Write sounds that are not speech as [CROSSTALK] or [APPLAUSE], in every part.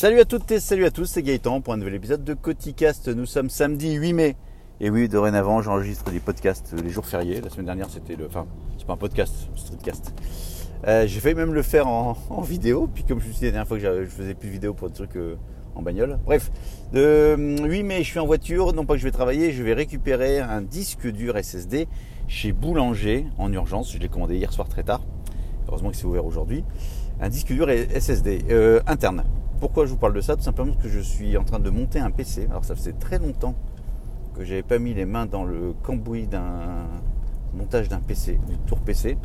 Salut à toutes et salut à tous, c'est Gaëtan pour un nouvel épisode de Coticast. Nous sommes samedi 8 mai. Et oui, dorénavant, j'enregistre des podcasts les jours fériés. La semaine dernière, c'était le. Enfin, c'est pas un podcast, c'est un streetcast. Euh, j'ai failli même le faire en, [LAUGHS] vidéo. Puis, comme je me suis dit la dernière fois que je faisais plus de vidéos pour des trucs euh, en bagnole. Bref, de 8 mai, je suis en voiture. Non pas que je vais travailler, je vais récupérer un disque dur SSD chez Boulanger en urgence. Je l'ai commandé hier soir très tard. Heureusement que c'est ouvert aujourd'hui. Un disque dur SSD euh, interne. Pourquoi je vous parle de ça Tout simplement parce que je suis en train de monter un PC. Alors ça faisait très longtemps que j'avais pas mis les mains dans le cambouis d'un montage d'un PC, du tour PC.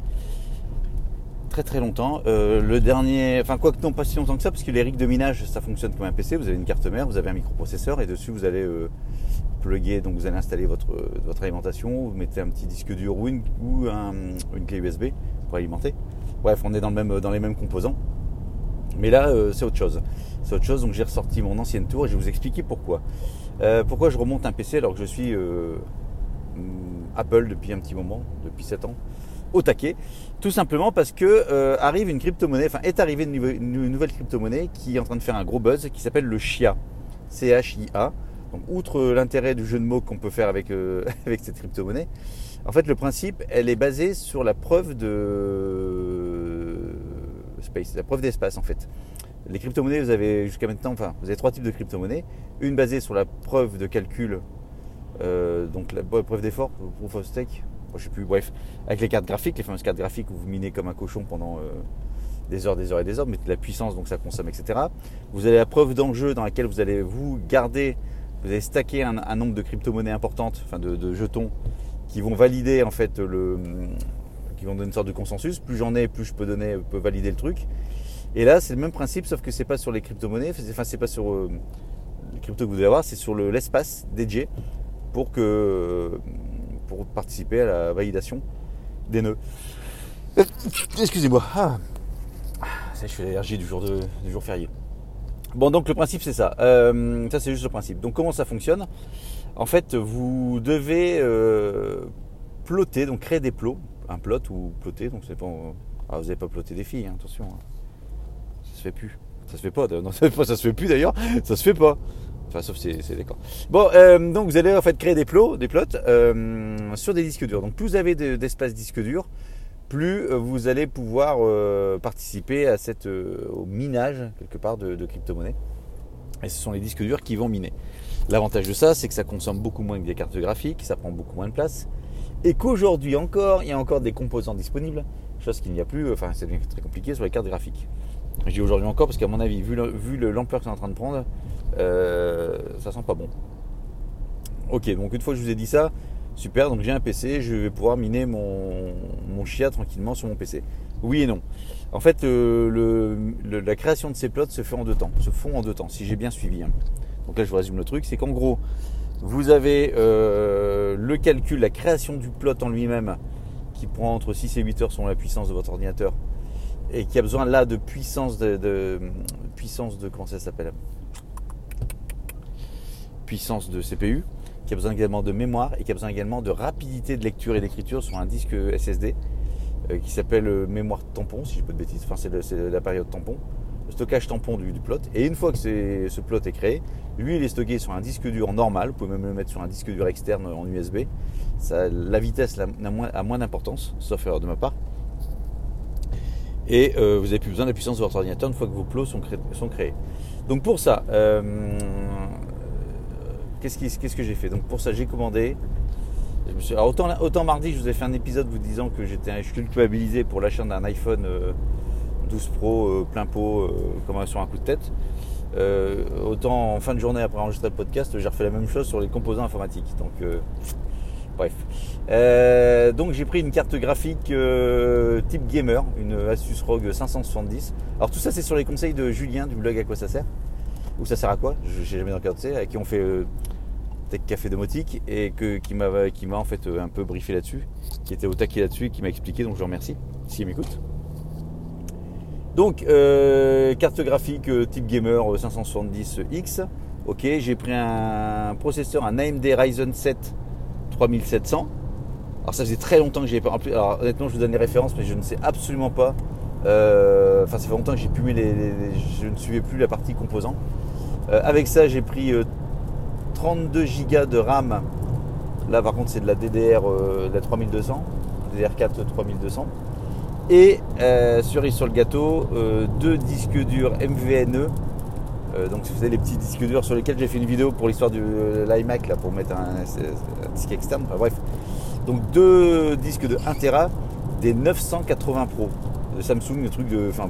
Très très longtemps. Euh, le dernier, enfin quoi que non pas si longtemps que ça, parce que les rigs de minage, ça fonctionne comme un PC. Vous avez une carte mère, vous avez un microprocesseur et dessus vous allez euh, plugger, donc vous allez installer votre, votre alimentation, vous mettez un petit disque dur ou une, ou une clé USB pour alimenter. Bref, on est dans, le même, dans les mêmes composants. Mais là, euh, c'est autre chose. C'est autre chose, donc j'ai ressorti mon ancienne tour et je vais vous expliquer pourquoi. Euh, pourquoi je remonte un PC alors que je suis euh, Apple depuis un petit moment, depuis 7 ans, au taquet. Tout simplement parce que arrive une crypto-monnaie, enfin est arrivée une, nouvelle crypto-monnaie qui est en train de faire un gros buzz qui s'appelle le chia. C-H-I-A. Donc outre l'intérêt du jeu de mots qu'on peut faire avec, [LAUGHS] avec cette crypto-monnaie, en fait le principe, elle est basée sur la preuve de la preuve d'espace en fait. Les crypto-monnaies, vous avez jusqu'à maintenant, enfin, vous avez trois types de crypto-monnaies. Une basée sur la preuve de calcul, euh, donc la preuve d'effort, proof of stake, je sais plus, bref, avec les cartes graphiques, les fameuses cartes graphiques où vous minez comme un cochon pendant euh, des heures, des heures et des heures, mettez de la puissance, donc ça consomme, etc. Vous avez la preuve d'enjeu dans laquelle vous allez vous garder, vous allez stacker un, nombre de crypto-monnaies importantes, enfin de, jetons, qui vont valider en fait le, qui vont donner une sorte de consensus. Plus j'en ai, plus je peux donner, peux valider le truc. Et là, c'est le même principe, sauf que c'est pas sur les crypto-monnaies, enfin c'est pas sur euh, les cryptos que vous devez avoir, c'est sur l'espace dédié pour que pour participer à la validation des nœuds. Excusez-moi. Ah. Je fais l'énergie du jour de, du jour férié. Bon, donc le principe c'est ça. Euh, ça c'est juste le principe. Donc comment ça fonctionne? En fait, vous devez euh, plotter, donc créer des plots un plot ou ploter. Donc c'est pas. Ah, vous n'avez pas ploté des filles, hein, attention. Hein. Ça se fait plus. Ça se fait pas. Non, [LAUGHS] ça, se fait plus d'ailleurs. Ça se fait pas. Enfin, sauf si c'est d'accord. Bon, euh, donc vous allez en fait créer des plots, des plots euh, sur des disques durs. Donc plus vous avez d'espace disque dur, plus euh, vous allez pouvoir participer à cette, au minage quelque part de, de crypto-monnaies. Et ce sont les disques durs qui vont miner. L'avantage de ça, c'est que ça consomme beaucoup moins que des cartes graphiques, ça prend beaucoup moins de place et qu'aujourd'hui encore, il y a encore des composants disponibles, chose qu'il n'y a plus, enfin c'est très compliqué sur les cartes graphiques. Je dis aujourd'hui encore parce qu'à mon avis, vu l'ampleur que c'est en train de prendre, euh, ça sent pas bon. Ok, donc une fois que je vous ai dit ça, super, donc j'ai un PC, je vais pouvoir miner mon, mon chia tranquillement sur mon PC. Oui et non. En fait, euh, la création de ces plots se fait en deux temps, se font en deux temps, si j'ai bien suivi. Hein. Donc là, je vous résume le truc, c'est qu'en gros, vous avez euh, le calcul, la création du plot en lui-même qui prend entre 6 et 8 heures selon la puissance de votre ordinateur et qui a besoin là de puissance de, puissance de comment ça s'appelle? Puissance de CPU qui a besoin également de mémoire et qui a besoin également de rapidité de lecture et d'écriture sur un disque SSD euh, qui s'appelle euh, mémoire tampon si je ne pas de bêtises. Enfin c'est la période tampon le stockage tampon du, plot. Et une fois que ce plot est créé, lui, il est stocké sur un disque dur normal. Vous pouvez même le mettre sur un disque dur externe en USB. Ça, la vitesse a moins, d'importance, sauf erreur de ma part. Et euh, vous n'avez plus besoin de la puissance de votre ordinateur une fois que vos plots sont, créés. Donc pour ça, euh, qu'est-ce, que j'ai fait? Donc pour ça, j'ai commandé. autant, mardi, je vous ai fait un épisode vous disant que j'étais culpabilisé pour l'achat d'un iPhone euh, 12 Pro euh, plein pot euh, comme sur un coup de tête. Euh, autant en fin de journée après enregistrer le podcast, j'ai refait la même chose sur les composants informatiques. Donc bref. donc j'ai pris une carte graphique type gamer, une Asus ROG 570. Alors tout ça c'est sur les conseils de Julien du blog à quoi ça sert? Ou ça sert à quoi? Je sais jamais regardé, à qui on fait Tech Café Domotique et que, qui m'a en fait un peu briefé là-dessus, qui était au taquet là-dessus qui m'a expliqué donc je remercie s'il m'écoute. Donc, euh, carte graphique euh, type gamer 570X. Euh, ok, j'ai pris un processeur, un AMD Ryzen 7 3700. Alors, ça faisait très longtemps que j'ai pas. Alors, honnêtement, je vous donne les références, mais je ne sais absolument pas enfin, ça fait longtemps que j'ai les, je ne suivais plus la partie composants. Avec ça, j'ai pris 32 Go de RAM. Là, par contre, c'est de la DDR, la 3200, DDR4 3200. Et cerise sur le gâteau, deux disques durs MVNE euh, donc, vous avez les petits disques durs sur lesquels j'ai fait une vidéo pour l'histoire de euh, l'iMac là, pour mettre un, disque externe. bref. Donc, deux disques de 1 Tera, des 980 Pro de Samsung, le truc de. Enfin,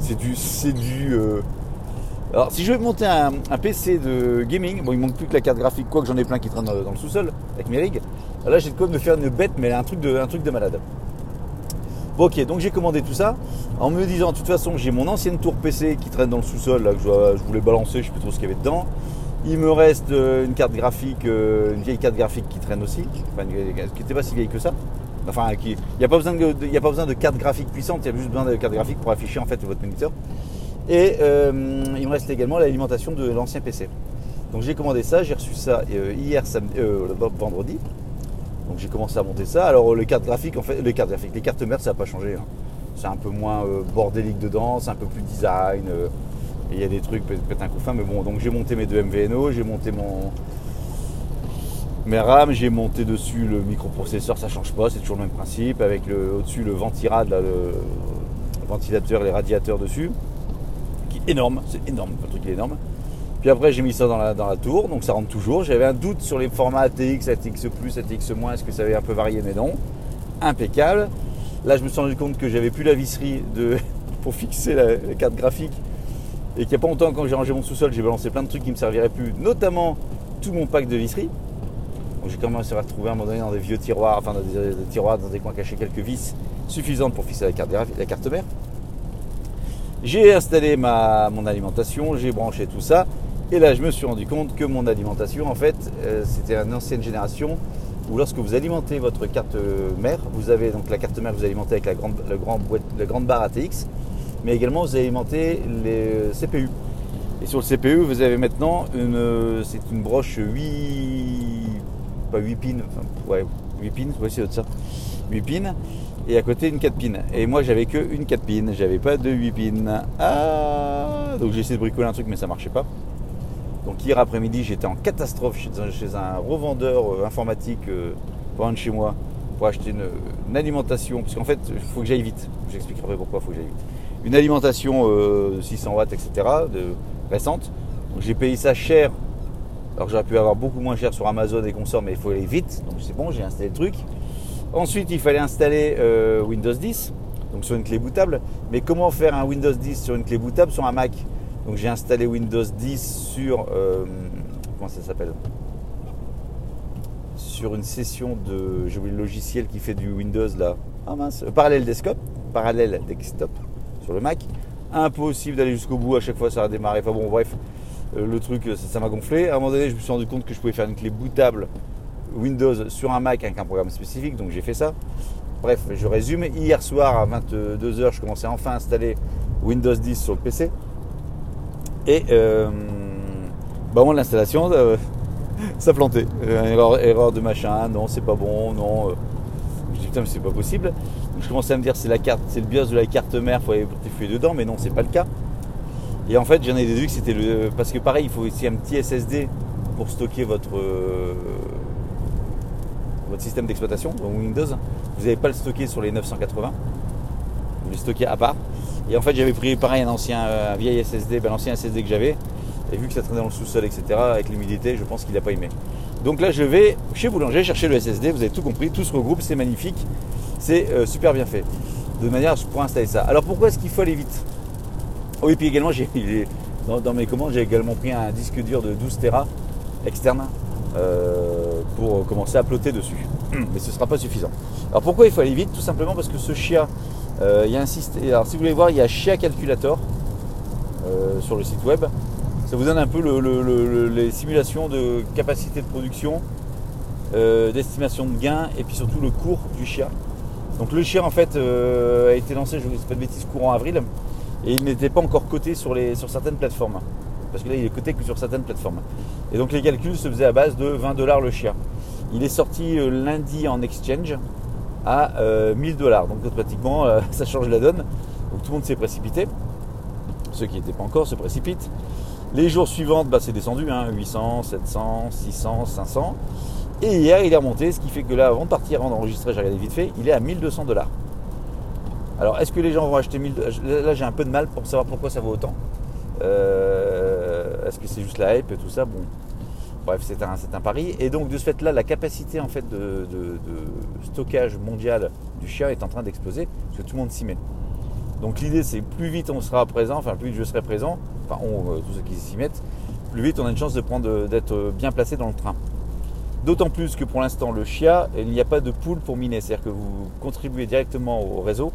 c'est du. C'est du. Euh, alors, si je vais monter un, PC de gaming, bon, il manque plus que la carte graphique, quoi que j'en ai plein qui traînent dans, le sous-sol avec mes rigs. Là, j'ai de quoi me faire une bête, mais un truc de, un truc de malade. Ok, donc j'ai commandé tout ça en me disant, de toute façon, j'ai mon ancienne tour PC qui traîne dans le sous-sol, là, que je, voulais balancer, je ne sais plus trop ce qu'il y avait dedans. Il me reste euh, une carte graphique, euh, une vieille carte graphique qui traîne aussi, enfin, qui n'était pas si vieille que ça. Enfin, il n'y a, pas besoin de, carte graphique puissante, il y a juste besoin de carte graphique pour afficher en fait votre moniteur. Et euh, il me reste également l'alimentation de l'ancien PC. Donc j'ai commandé ça, j'ai reçu ça hier samedi, vendredi. Donc j'ai commencé à monter ça. Alors les cartes graphiques, en fait, les cartes graphiques, les cartes mères, ça n'a pas changé. Hein. C'est un peu moins euh, bordélique dedans, c'est un peu plus design. Euh, il y a des trucs peut-être un coup fin, mais bon. Donc j'ai monté mes deux MVNO, j'ai monté mon mes RAM, j'ai monté dessus le microprocesseur, ça change pas, c'est toujours le même principe. Avec le au-dessus le ventirad, le, ventilateur, les radiateurs dessus, qui est énorme, c'est énorme, le truc est énorme. Puis après, j'ai mis ça dans la, dans la tour, donc ça rentre toujours. J'avais un doute sur les formats ATX, ATX, ATX-, est-ce que ça avait un peu varié, mais non. Impeccable. Là, je me suis rendu compte que j'avais plus la visserie de, [LAUGHS] pour fixer la, carte graphique. Et qu'il n'y a pas longtemps, quand j'ai rangé mon sous-sol, j'ai balancé plein de trucs qui ne me serviraient plus, notamment tout mon pack de visserie. Donc j'ai commencé à retrouver à un moment donné dans des vieux tiroirs, enfin dans des, tiroirs, dans des coins cachés, quelques vis suffisantes pour fixer la carte, la carte mère. J'ai installé ma, mon alimentation, j'ai branché tout ça. Et là, je me suis rendu compte que mon alimentation, en fait, euh, c'était une ancienne génération où lorsque vous alimentez votre carte mère, vous avez donc la carte mère, vous alimentez avec la grande, la grande barre ATX, mais également vous alimentez les CPU. Et sur le CPU, vous avez maintenant une, c'est une broche 8, pas 8 pins, enfin, ouais, 8 pins, ouais, c'est ça, 8 pins, et à côté une 4 pins. Et moi, j'avais que une 4 pins, j'avais pas de 8 pins. Ah, donc j'ai essayé de bricoler un truc, mais ça marchait pas. Donc hier après-midi, j'étais en catastrophe chez un, revendeur euh, informatique euh, de chez moi pour acheter une, alimentation. Parce qu'en fait, il faut que j'aille vite. J'expliquerai pourquoi il faut que j'aille vite. Une alimentation euh, de 600 watts, etc. Récente. J'ai payé ça cher. Alors j'aurais pu avoir beaucoup moins cher sur Amazon et consorts, mais il faut aller vite. Donc c'est bon, j'ai installé le truc. Ensuite, il fallait installer Windows 10, donc sur une clé bootable. Mais comment faire un Windows 10 sur une clé bootable sur un Mac? Donc j'ai installé Windows 10 sur euh, comment ça s'appelle? Sur une session de j'ai oublié le logiciel qui fait du Windows là. Ah mince, euh, parallèle desktop, parallèle desktop sur le Mac. Impossible d'aller jusqu'au bout, à chaque fois ça a démarré. Enfin bon bref, euh, le truc ça m'a gonflé. À un moment donné, je me suis rendu compte que je pouvais faire une clé bootable Windows sur un Mac avec un programme spécifique, donc j'ai fait ça. Bref, je résume. Hier soir à 22h, je commençais enfin à installer Windows 10 sur le PC. Et euh, bah bon, l'installation, euh, [LAUGHS] ça plantait. Euh, erreur, de machin, non, c'est pas bon, non. Je dis putain, mais c'est pas possible. Donc je commençais à me dire c'est la carte, c'est le BIOS de la carte mère, il faut aller fouiller dedans, mais non, c'est pas le cas. Et en fait, j'en ai déduit que c'était le. Parce que pareil, il faut aussi un petit SSD pour stocker votre, votre système d'exploitation, Windows. Vous n'avez pas le stocker sur les 980. Vous le stockez à part. Et en fait, j'avais pris pareil un ancien un vieil SSD, ben, l'ancien SSD que j'avais. Et vu que ça traînait dans le sous-sol, etc., avec l'humidité, je pense qu'il n'a pas aimé. Donc là, je vais chez Boulanger chercher le SSD. Vous avez tout compris, tout se regroupe, c'est magnifique, c'est euh, super bien fait. De manière pour installer ça. Alors pourquoi est-ce qu'il faut aller vite? Oui, puis également, dans, mes commandes, j'ai également pris un disque dur de 12 Tera externe euh, pour commencer à ploter dessus. [CLEARS THROAT] Mais ce ne sera pas suffisant. Alors pourquoi il faut aller vite? Tout simplement parce que ce chien euh, il y a un système. Alors si vous voulez voir, il y a Chia Calculator euh, sur le site web. Ça vous donne un peu les simulations de capacité de production, euh, d'estimation de gains et puis surtout le cours du Chia. Donc le Chia en fait a été lancé, je ne sais pas de bêtises, courant avril et il n'était pas encore coté sur, les, sur certaines plateformes. Parce que là il est coté que sur certaines plateformes. Et donc les calculs se faisaient à base de 20 dollars le Chia. Il est sorti lundi en exchange à 1000 euh, dollars. Donc automatiquement, euh, [LAUGHS] ça change la donne. Donc tout le monde s'est précipité. Ceux qui n'étaient pas encore se précipitent. Les jours suivants, bah, c'est descendu, 800, 700, 600, 500. Et hier, il est remonté, ce qui fait que là, avant de partir, avant d'enregistrer, j'ai regardé vite fait, il est à 1200 dollars. Alors, est-ce que les gens vont acheter 1000 Là, j'ai un peu de mal pour savoir pourquoi ça vaut autant. Euh, est-ce que c'est juste la hype et tout ça? Bon, bref, c'est un, pari. Et donc, de ce fait-là, la capacité en fait de, stockage mondial du chien est en train d'exploser parce que tout le monde s'y met. Donc, l'idée, c'est plus vite on sera présent, enfin, plus vite je serai présent, enfin, on, euh, tous ceux qui s'y mettent, plus vite on a une chance d'être bien placé dans le train. D'autant plus que pour l'instant, le chia, il n'y a pas de pool pour miner. C'est-à-dire que vous contribuez directement au réseau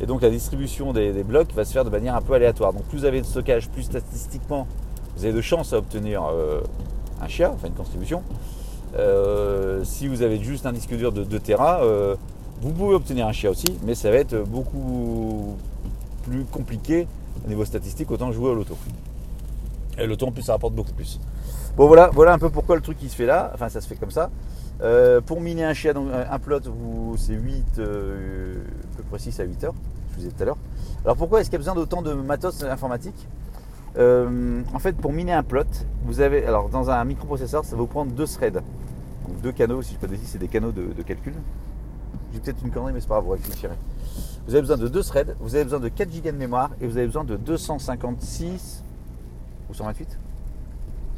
et donc la distribution des, blocs va se faire de manière un peu aléatoire. Donc plus vous avez de stockage, plus statistiquement vous avez de chances à obtenir euh, un chia, enfin une contribution. Euh, si vous avez juste un disque dur de 2 Tera, euh, vous pouvez obtenir un chia aussi, mais ça va être beaucoup plus compliqué au niveau statistique, autant jouer au loto. Et l'auto en plus ça rapporte beaucoup plus. Bon voilà, voilà un peu pourquoi le truc qui se fait là, enfin ça se fait comme ça. pour miner un chia, donc un plot, c'est 8, peu précis à 8 heures, je vous disais tout à l'heure. Alors pourquoi est-ce qu'il y a besoin d'autant de matos informatique euh, En fait, pour miner un plot, vous avez, alors dans un microprocesseur, ça va vous prendre deux threads, donc deux canaux, si je peux dire, c'est des canaux de, calcul. J'ai peut-être une connerie, mais c'est pas grave, vous réfléchirez. Vous avez besoin de deux threads, vous avez besoin de 4 Go de mémoire et vous avez besoin de 256 ou 128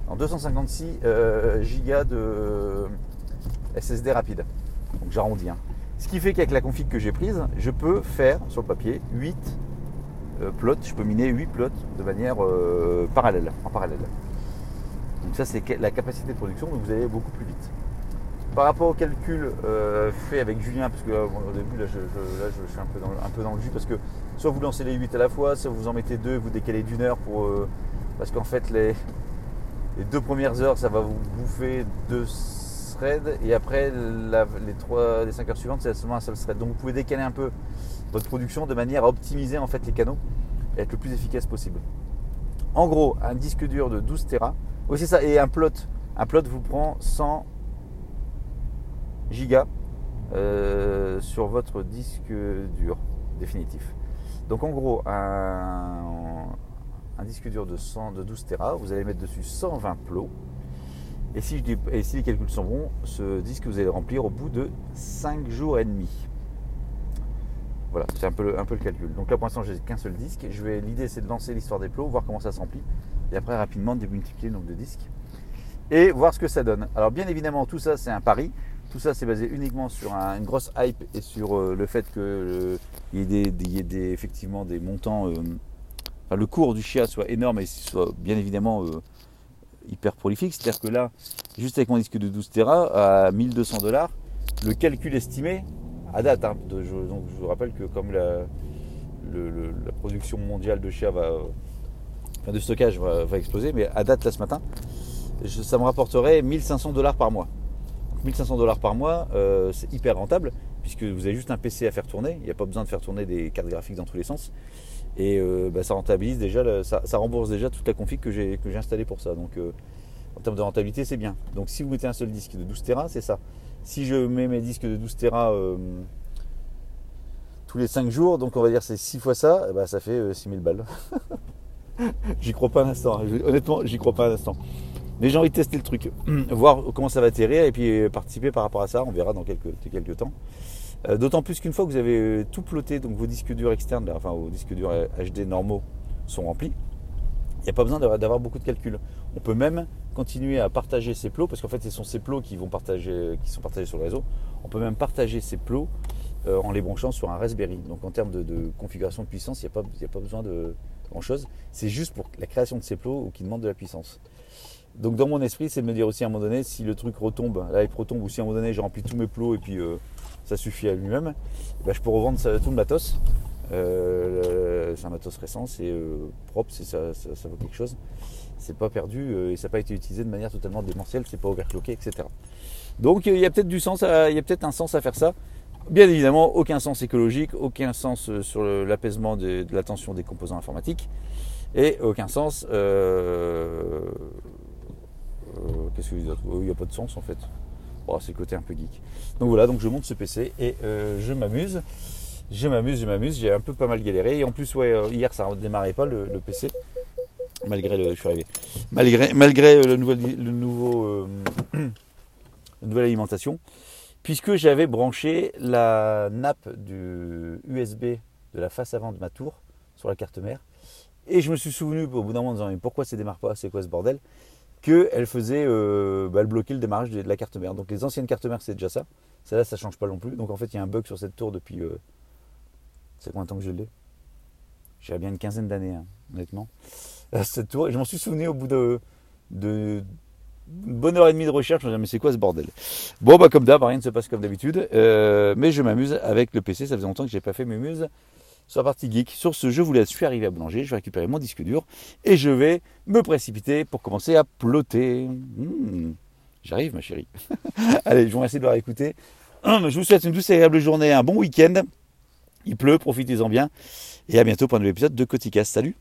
non, 256 euh, Go de SSD rapide. Donc j'arrondis. Hein. Ce qui fait qu'avec la config que j'ai prise, je peux faire sur le papier 8 euh, plots, je peux miner 8 plots de manière euh, parallèle, en parallèle. Donc ça c'est la capacité de production, donc vous allez beaucoup plus vite. Par rapport au calcul euh, fait avec Julien, parce que au début là je, suis un peu, dans, le jus, parce que soit vous lancez les 8 à la fois, soit vous en mettez deux, vous décalez d'une heure pour. parce qu'en fait les, deux premières heures ça va vous bouffer deux et après les, 3, les 5 heures suivantes c'est seulement un seul thread. Donc vous pouvez décaler un peu votre production de manière à optimiser en fait les canaux et être le plus efficace possible. En gros, un disque dur de 12 Tera, oui ça, et un plot, un plot vous prend 100 gigas euh, sur votre disque dur définitif. Donc en gros, un, disque dur de, 100, de 12 Tera, vous allez mettre dessus 120 plots et si, les calculs sont bons, ce disque vous allez le remplir au bout de 5 jours et demi. Voilà, c'est un peu, un peu le calcul. Donc là pour l'instant j'ai qu'un seul disque. l'idée c'est de lancer l'histoire des plots, voir comment ça se remplit. Et après rapidement démultiplier le nombre de disques. Et voir ce que ça donne. Alors bien évidemment tout ça c'est un pari. Tout ça c'est basé uniquement sur une grosse hype et sur euh, le fait qu'il y, ait des, effectivement des montants. Euh, enfin, le cours du chia soit énorme et soit bien évidemment euh, hyper prolifique. C'est-à-dire que là, juste avec mon disque de 12 Tera, à 1200 dollars, le calcul estimé, à date, hein, je, donc je vous rappelle que comme la, production mondiale de chia va, de stockage va, exploser, mais à date là ce matin, ça me rapporterait 1500 dollars par mois. 1500 dollars par mois, euh, c'est hyper rentable puisque vous avez juste un PC à faire tourner. Il n'y a pas besoin de faire tourner des cartes graphiques dans tous les sens. Et euh, bah, ça rentabilise déjà, ça, rembourse déjà toute la config que j'ai installée pour ça. Donc euh, en termes de rentabilité, c'est bien. Donc si vous mettez un seul disque de 12 Tera, c'est ça. Si je mets mes disques de 12 Tera euh, tous les 5 jours, donc on va dire c'est 6 fois ça, eh ben, ça fait 6000 balles. [LAUGHS] j'y crois pas un instant. Hein. Honnêtement, j'y crois pas un instant. Mais j'ai envie de tester le truc, [CLEARS THROAT] voir comment ça va atterrir et puis participer par rapport à ça. On verra dans quelques, temps. Euh, d'autant plus qu'une fois que vous avez euh, tout ploté, donc vos disques durs externes, enfin vos disques durs HD normaux sont remplis, il n'y a pas besoin d'avoir beaucoup de calculs. On peut même continuer à partager ces plots, parce qu'en fait ce sont ces plots qui, vont partager, qui sont partagés sur le réseau. On peut même partager ces plots euh, en les branchant sur un Raspberry. Donc en termes de, configuration de puissance, il n'y a, a, pas besoin de grand chose. C'est juste pour la création de ces plots qui demandent de la puissance. Donc dans mon esprit, c'est de me dire aussi à un moment donné, si le truc retombe, là il retombe, ou si à un moment donné j'ai rempli tous mes plots et puis ça suffit à lui-même, bah, je peux revendre tout le matos. Euh, c'est un matos récent, c'est euh, propre, ça, ça, vaut quelque chose. C'est pas perdu euh, et ça n'a pas été utilisé de manière totalement démentielle, c'est pas overclocké, etc. Donc il y a peut-être du sens, il y a peut-être un sens à faire ça. Bien évidemment, aucun sens écologique, aucun sens sur l'apaisement de, la tension des composants informatiques et aucun sens. Qu'est-ce que vous dites? Il n'y a pas de sens en fait. Oh, c'est le côté un peu geek. Donc voilà, donc je monte ce PC et je m'amuse. Je m'amuse, je m'amuse. J'ai un peu pas mal galéré. Et en plus, ouais, euh, hier, ça ne démarrait pas le, PC. Malgré le. Je suis arrivé. Malgré, malgré le, nouveau, le nouveau. la [CLEARS THROAT] nouvelle alimentation. Puisque j'avais branché la nappe du USB de la face avant de ma tour sur la carte mère. Et je me suis souvenu au bout d'un moment en disant mais pourquoi ça démarre pas? C'est quoi ce bordel? Qu'elle faisait, euh, bah, bloquait le démarrage de, la carte mère. Donc les anciennes cartes mères c'est déjà ça. Celle-là ça change pas non plus. Donc en fait il y a un bug sur cette tour depuis. Euh, c'est combien de temps que je l'ai J'ai bien une quinzaine d'années, hein, honnêtement. Euh, cette tour. Je m'en suis souvenu au bout de, bonne heure et demie de recherche, je me disais, mais c'est quoi ce bordel? Bon, bah comme d'hab, rien ne se passe comme d'habitude, mais je m'amuse avec le PC, ça faisait longtemps que j'ai pas fait mes muses sur la partie geek. Sur ce, je vous laisse, je suis arrivé à Boulanger, je vais récupérer mon disque dur et je vais me précipiter pour commencer à plotter. Hmm, j'arrive, ma chérie. [LAUGHS] Allez, je vous remercie de l'avoir écouté. Je vous souhaite une douce et agréable journée, un bon week-end. Il pleut, profitez-en bien. Et à bientôt pour un nouvel épisode de Coticast. Salut